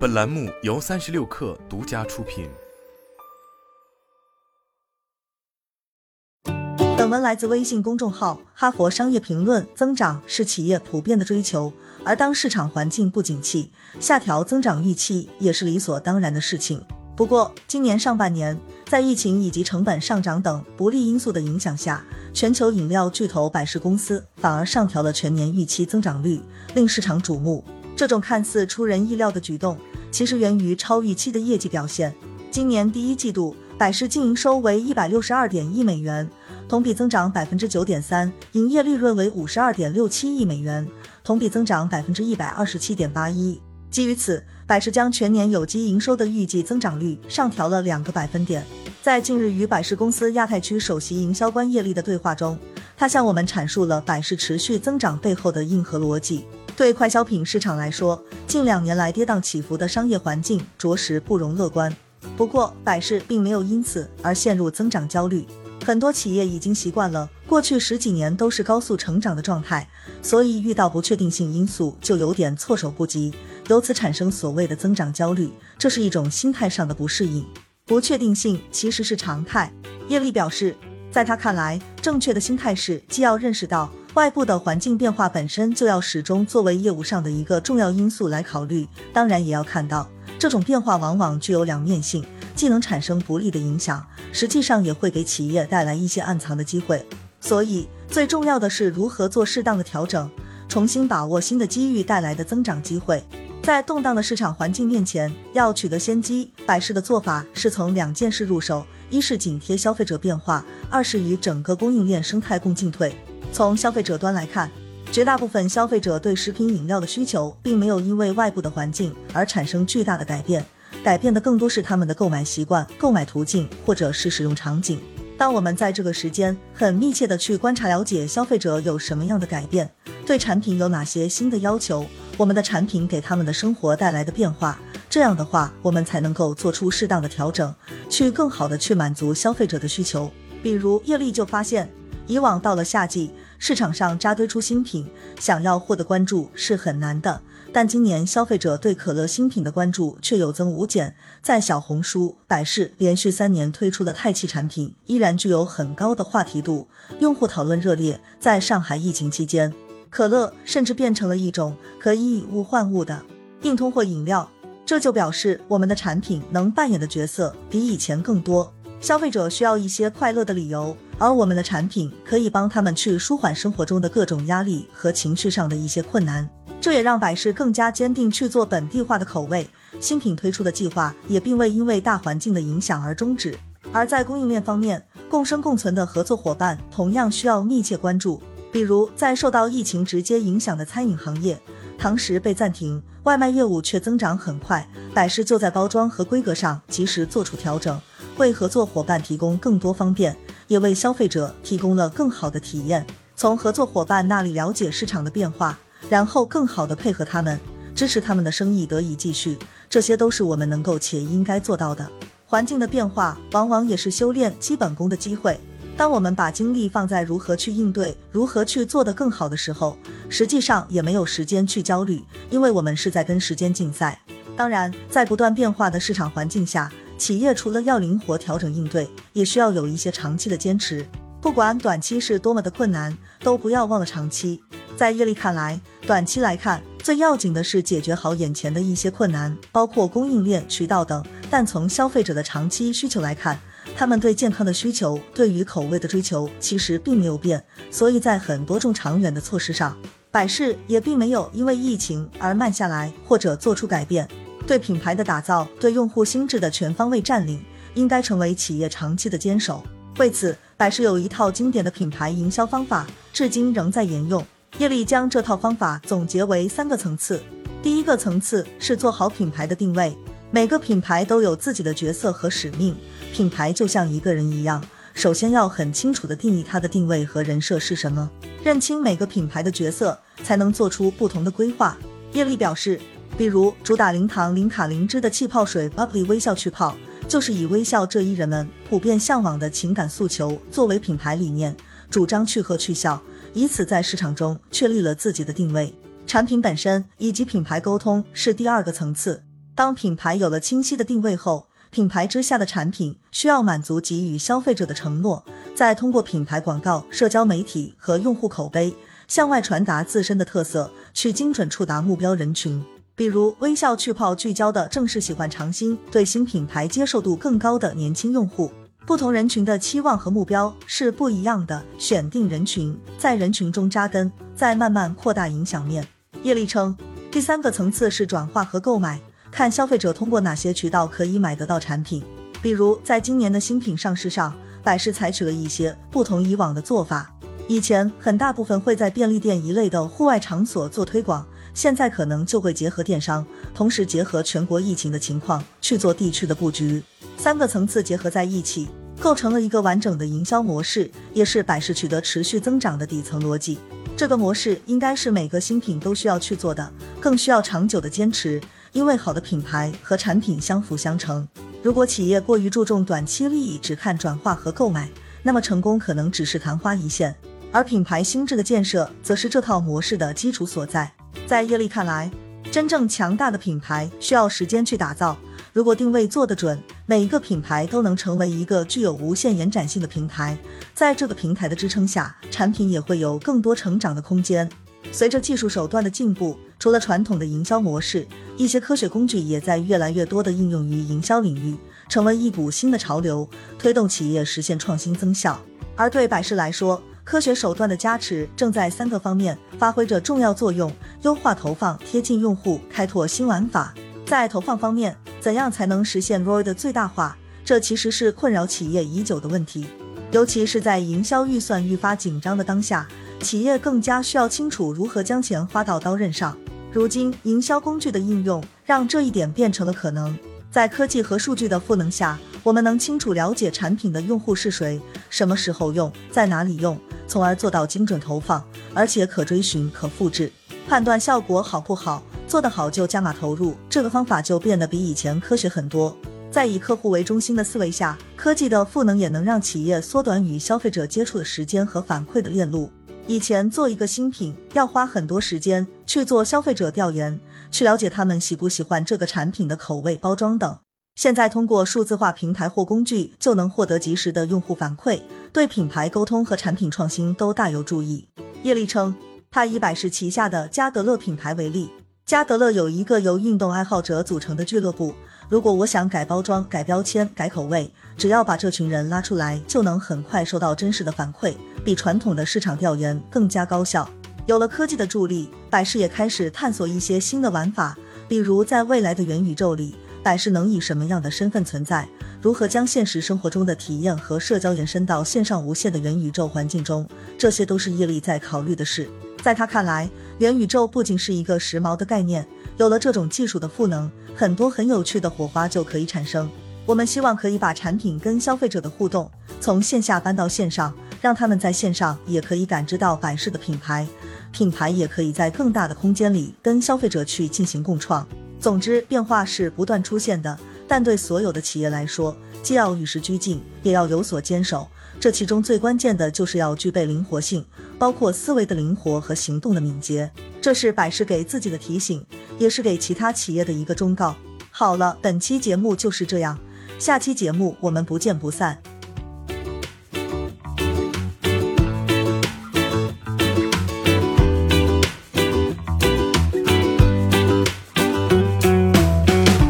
本栏目由三十六氪独家出品。本文来自微信公众号《哈佛商业评论》。增长是企业普遍的追求，而当市场环境不景气，下调增长预期也是理所当然的事情。不过，今年上半年，在疫情以及成本上涨等不利因素的影响下，全球饮料巨头百事公司反而上调了全年预期增长率，令市场瞩目。这种看似出人意料的举动。其实源于超预期的业绩表现。今年第一季度，百事净营收为一百六十二点一美元，同比增长百分之九点三；营业利润为五十二点六七亿美元，同比增长百分之一百二十七点八一。基于此，百事将全年有机营收的预计增长率上调了两个百分点。在近日与百事公司亚太区首席营销官叶丽的对话中，他向我们阐述了百事持续增长背后的硬核逻辑。对快消品市场来说，近两年来跌宕起伏的商业环境着实不容乐观。不过，百事并没有因此而陷入增长焦虑。很多企业已经习惯了过去十几年都是高速成长的状态，所以遇到不确定性因素就有点措手不及，由此产生所谓的增长焦虑。这是一种心态上的不适应。不确定性其实是常态。叶丽表示，在他看来，正确的心态是既要认识到。外部的环境变化本身就要始终作为业务上的一个重要因素来考虑，当然也要看到这种变化往往具有两面性，既能产生不利的影响，实际上也会给企业带来一些暗藏的机会。所以最重要的是如何做适当的调整，重新把握新的机遇带来的增长机会。在动荡的市场环境面前，要取得先机，百事的做法是从两件事入手：一是紧贴消费者变化，二是与整个供应链生态共进退。从消费者端来看，绝大部分消费者对食品饮料的需求并没有因为外部的环境而产生巨大的改变，改变的更多是他们的购买习惯、购买途径或者是使用场景。当我们在这个时间很密切的去观察了解消费者有什么样的改变，对产品有哪些新的要求，我们的产品给他们的生活带来的变化，这样的话，我们才能够做出适当的调整，去更好的去满足消费者的需求。比如叶丽就发现。以往到了夏季，市场上扎堆出新品，想要获得关注是很难的。但今年消费者对可乐新品的关注却有增无减。在小红书、百事连续三年推出的泰气产品，依然具有很高的话题度，用户讨论热烈。在上海疫情期间，可乐甚至变成了一种可以以物换物的硬通货饮料，这就表示我们的产品能扮演的角色比以前更多。消费者需要一些快乐的理由。而我们的产品可以帮他们去舒缓生活中的各种压力和情绪上的一些困难，这也让百事更加坚定去做本地化的口味。新品推出的计划也并未因为大环境的影响而终止。而在供应链方面，共生共存的合作伙伴同样需要密切关注。比如，在受到疫情直接影响的餐饮行业，堂食被暂停，外卖业务却增长很快，百事就在包装和规格上及时做出调整，为合作伙伴提供更多方便。也为消费者提供了更好的体验。从合作伙伴那里了解市场的变化，然后更好的配合他们，支持他们的生意得以继续，这些都是我们能够且应该做到的。环境的变化往往也是修炼基本功的机会。当我们把精力放在如何去应对、如何去做得更好的时候，实际上也没有时间去焦虑，因为我们是在跟时间竞赛。当然，在不断变化的市场环境下。企业除了要灵活调整应对，也需要有一些长期的坚持。不管短期是多么的困难，都不要忘了长期。在叶丽看来，短期来看，最要紧的是解决好眼前的一些困难，包括供应链、渠道等。但从消费者的长期需求来看，他们对健康的需求、对于口味的追求其实并没有变。所以在很多种长远的措施上，百事也并没有因为疫情而慢下来或者做出改变。对品牌的打造，对用户心智的全方位占领，应该成为企业长期的坚守。为此，百事有一套经典的品牌营销方法，至今仍在沿用。叶丽将这套方法总结为三个层次。第一个层次是做好品牌的定位，每个品牌都有自己的角色和使命，品牌就像一个人一样，首先要很清楚的定义它的定位和人设是什么，认清每个品牌的角色，才能做出不同的规划。叶丽表示。比如主打零糖零卡零脂的气泡水 Bubbly 微笑去泡，就是以微笑这一人们普遍向往的情感诉求作为品牌理念，主张去喝去笑，以此在市场中确立了自己的定位。产品本身以及品牌沟通是第二个层次。当品牌有了清晰的定位后，品牌之下的产品需要满足给予消费者的承诺，再通过品牌广告、社交媒体和用户口碑向外传达自身的特色，去精准触达目标人群。比如，微笑去泡聚焦的正是喜欢尝新、对新品牌接受度更高的年轻用户。不同人群的期望和目标是不一样的，选定人群，在人群中扎根，再慢慢扩大影响面。叶丽称，第三个层次是转化和购买，看消费者通过哪些渠道可以买得到产品。比如，在今年的新品上市上，百事采取了一些不同以往的做法。以前很大部分会在便利店一类的户外场所做推广，现在可能就会结合电商，同时结合全国疫情的情况去做地区的布局。三个层次结合在一起，构成了一个完整的营销模式，也是百事取得持续增长的底层逻辑。这个模式应该是每个新品都需要去做的，更需要长久的坚持，因为好的品牌和产品相辅相成。如果企业过于注重短期利益，只看转化和购买，那么成功可能只是昙花一现。而品牌心智的建设，则是这套模式的基础所在。在叶丽看来，真正强大的品牌需要时间去打造。如果定位做得准，每一个品牌都能成为一个具有无限延展性的平台。在这个平台的支撑下，产品也会有更多成长的空间。随着技术手段的进步，除了传统的营销模式，一些科学工具也在越来越多的应用于营销领域，成为一股新的潮流，推动企业实现创新增效。而对百事来说，科学手段的加持正在三个方面发挥着重要作用：优化投放，贴近用户，开拓新玩法。在投放方面，怎样才能实现 ROI 的最大化？这其实是困扰企业已久的问题，尤其是在营销预算愈发紧张的当下，企业更加需要清楚如何将钱花到刀刃上。如今，营销工具的应用让这一点变成了可能。在科技和数据的赋能下，我们能清楚了解产品的用户是谁，什么时候用，在哪里用。从而做到精准投放，而且可追寻、可复制，判断效果好不好，做得好就加码投入。这个方法就变得比以前科学很多。在以客户为中心的思维下，科技的赋能也能让企业缩短与消费者接触的时间和反馈的链路。以前做一个新品要花很多时间去做消费者调研，去了解他们喜不喜欢这个产品的口味、包装等。现在通过数字化平台或工具，就能获得及时的用户反馈，对品牌沟通和产品创新都大有助益。叶丽称，他以百事旗下的加德乐品牌为例，加德乐有一个由运动爱好者组成的俱乐部。如果我想改包装、改标签、改口味，只要把这群人拉出来，就能很快收到真实的反馈，比传统的市场调研更加高效。有了科技的助力，百事也开始探索一些新的玩法，比如在未来的元宇宙里。百事能以什么样的身份存在？如何将现实生活中的体验和社交延伸到线上无限的元宇宙环境中？这些都是叶丽在考虑的事。在他看来，元宇宙不仅是一个时髦的概念，有了这种技术的赋能，很多很有趣的火花就可以产生。我们希望可以把产品跟消费者的互动从线下搬到线上，让他们在线上也可以感知到百事的品牌，品牌也可以在更大的空间里跟消费者去进行共创。总之，变化是不断出现的，但对所有的企业来说，既要与时俱进，也要有所坚守。这其中最关键的就是要具备灵活性，包括思维的灵活和行动的敏捷。这是百事给自己的提醒，也是给其他企业的一个忠告。好了，本期节目就是这样，下期节目我们不见不散。